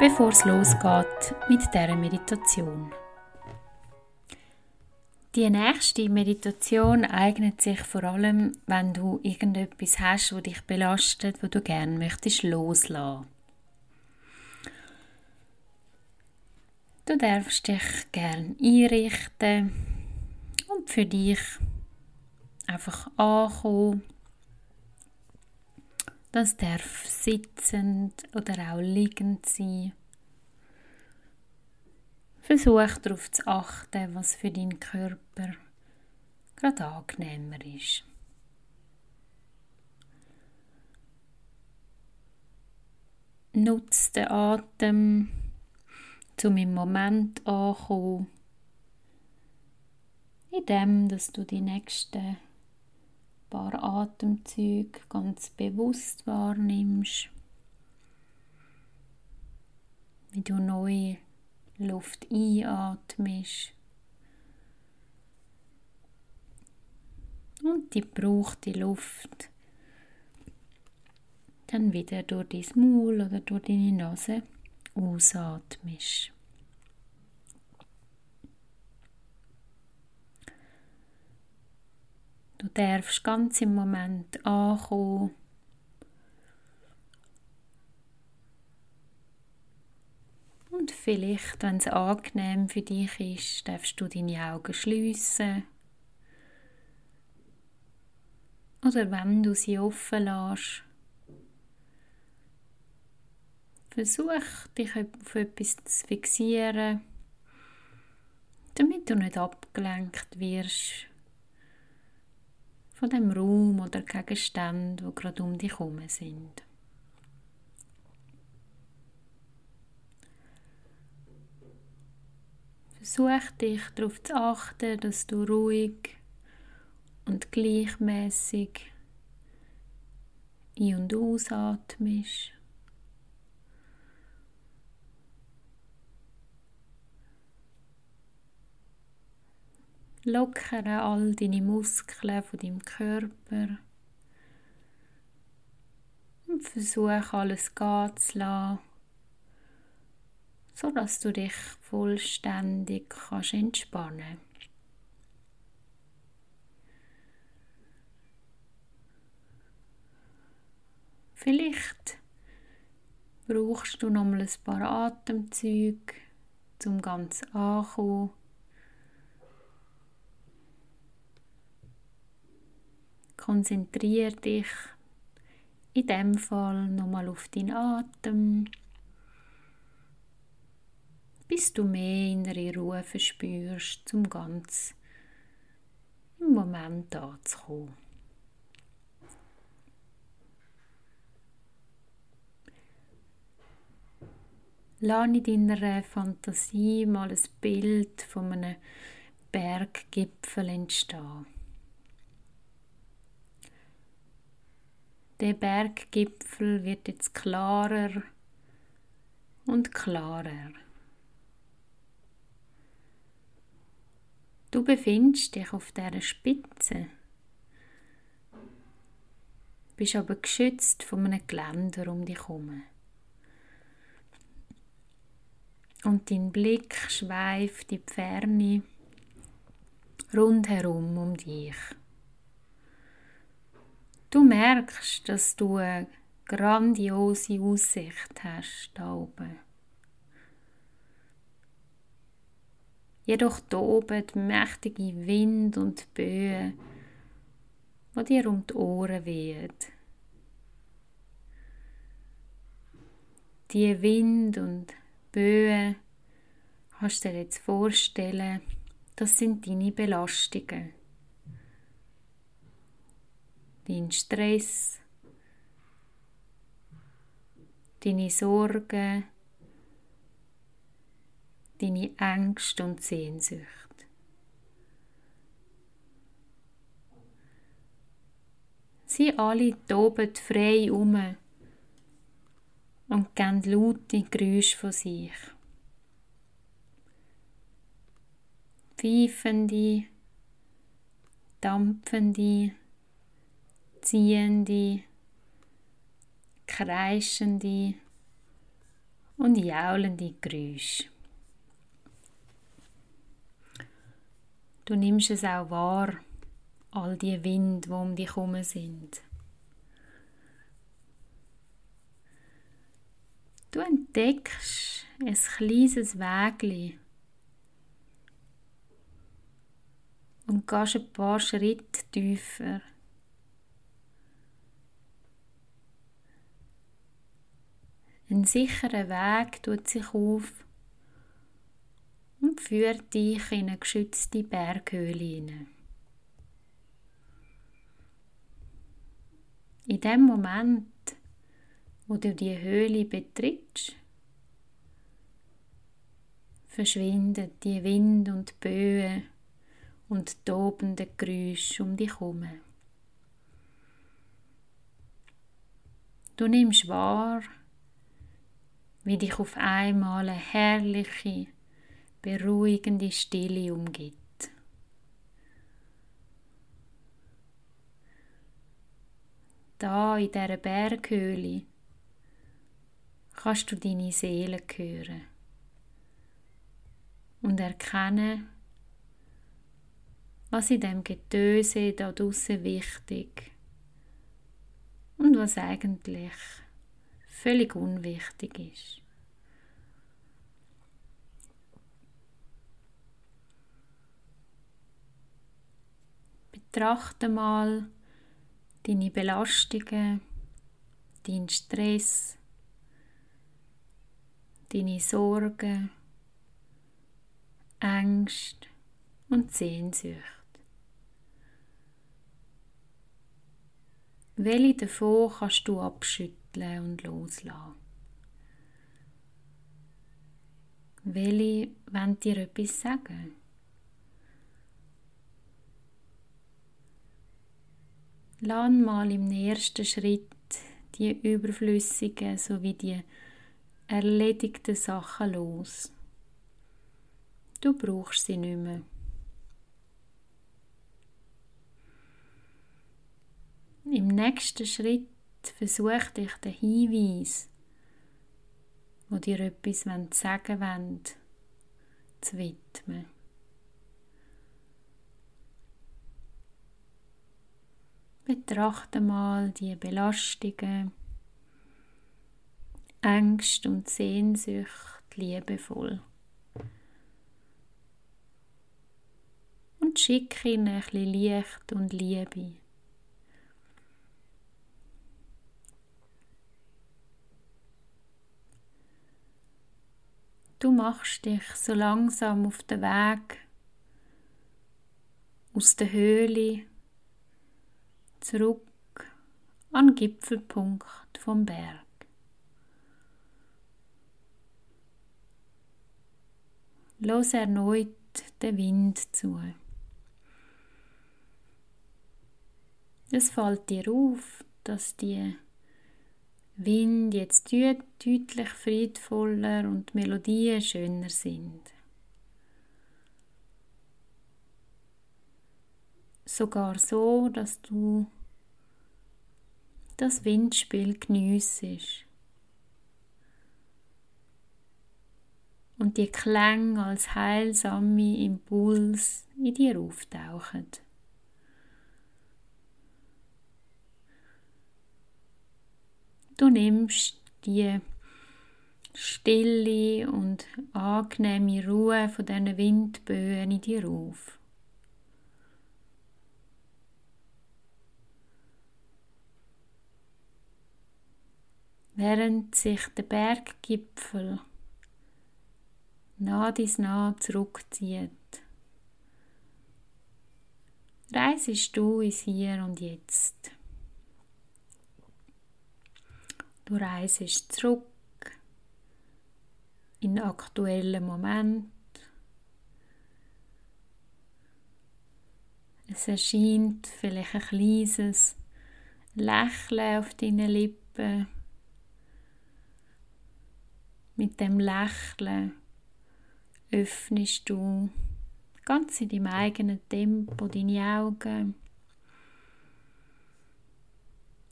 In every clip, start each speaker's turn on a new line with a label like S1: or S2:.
S1: bevor es losgeht mit dieser Meditation. Die nächste Meditation eignet sich vor allem, wenn du irgendetwas hast, wo dich belastet, wo du gerne möchtest loslassen. Du darfst dich gern einrichten und für dich einfach ankommen. Das darf sitzend oder auch liegend sein. Versuch darauf zu achten, was für deinen Körper gerade angenehmer ist. Nutze den Atem, um im Moment anzukommen, indem dass du die nächsten paar Atemzüge ganz bewusst wahrnimmst, wie du neu Luft einatmest und die brauchte Luft dann wieder durch dein Maul oder durch deine Nase ausatmest. Du darfst ganz im Moment ankommen Und vielleicht, wenn es angenehm für dich ist, darfst du deine Augen schließen. Oder wenn du sie offen lässt, versuch dich auf etwas zu fixieren, damit du nicht abgelenkt wirst von dem Raum oder Gegenständen, die gerade um dich herum sind. Versuch dich darauf zu achten, dass du ruhig und gleichmäßig ein- und ausatmest. Lockere all deine Muskeln von deinem Körper und versuch alles gehen zu lassen so dass du dich vollständig kannst entspannen. Vielleicht brauchst du noch mal ein paar Atemzüge, zum ganz ankommen. Konzentriere dich in dem Fall nochmal auf deinen Atem bis du mehr innere Ruhe verspürst, zum ganz im Moment anzukommen. Lass in deiner Fantasie mal ein Bild von einem Berggipfel entstehen. Der Berggipfel wird jetzt klarer und klarer. Du befindest dich auf dieser Spitze, bist aber geschützt von einem Geländer um dich herum. Und dein Blick schweift in die Ferne rundherum um dich. Du merkst, dass du eine grandiose Aussicht hast da oben. Jedoch toben mächtige Wind und die dir um die Ohren wehen. Die Wind und Böen kannst du dir jetzt vorstellen, das sind deine Belastungen. Dein Stress, deine Sorgen, deine Ängste und Sehnsucht. Sie alle toben frei um und geben laute Geräusche von sich. Pfeifende, dampfende, ziehende, kreischende und jaulende Geräusche. Du nimmst es auch wahr, all die Wind, die um dich herum sind. Du entdeckst ein kleines Wägli und gehst ein paar Schritte tiefer. Ein sicherer Weg tut sich auf und führt dich in eine geschützte Berghöhle hinein. In dem Moment, wo du die Höhle betrittst, verschwinden die Wind und Böen und tobende Geräusche um dich herum. Du nimmst wahr, wie dich auf einmal eine herrliche, beruhigende Stille umgibt. Da in dieser Berghöhle kannst du deine Seele hören und erkennen, was in dem Getöse da draussen wichtig und was eigentlich völlig unwichtig ist. Betrachte mal deine Belastungen, deinen Stress, deine Sorgen, Ängste und Sehnsucht. Welche davon kannst du abschütteln? Loslassen und loslassen. Welche wollen dir etwas sagen? Lass mal im ersten Schritt die überflüssigen sowie die erledigten Sachen los. Du brauchst sie nicht mehr. Im nächsten Schritt versuch dich den Hinweis, wo dir etwas sagen wollen, zu widmen. Betrachte mal die Belastungen, Ängste und Sehnsucht liebevoll. Und schicke ihnen ein bisschen Licht und Liebe. Du machst dich so langsam auf den Weg aus der Höhle zurück an den Gipfelpunkt vom Berg. Los erneut den Wind zu. Es fällt dir auf, dass die Wind jetzt deutlich friedvoller und Melodien schöner sind. Sogar so, dass du das Windspiel geniessest. Und die Klänge als heilsame Impuls in dir auftauchen. Du nimmst die stille und angenehme Ruhe von diesen Windböen in dir auf. Während sich der Berggipfel nah dies nah zurückzieht, reisest du ins Hier und Jetzt. Du reisest zurück in aktuellen Moment. Es erscheint vielleicht ein kleines Lächeln auf deinen Lippen. Mit dem Lächeln öffnest du ganz in deinem eigenen Tempo deine Augen.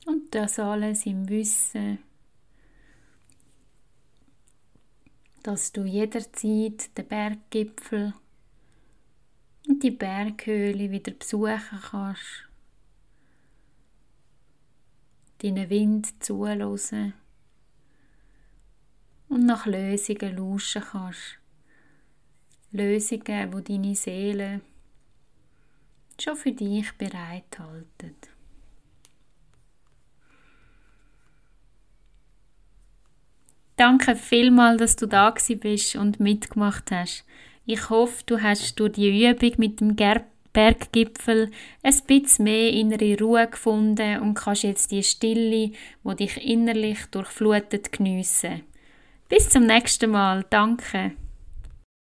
S1: Und das alles im Wissen, dass du jederzeit den Berggipfel und die Berghöhle wieder besuchen kannst, deinen Wind zuhören und nach Lösungen lauschen kannst. Lösungen, wo deine Seele schon für dich bereithalten. Danke vielmals, dass du da bist und mitgemacht hast. Ich hoffe, du hast durch die Übung mit dem Berggipfel ein bisschen mehr innere Ruhe gefunden und kannst jetzt die Stille, wo dich innerlich durchflutet, geniessen. Bis zum nächsten Mal. Danke.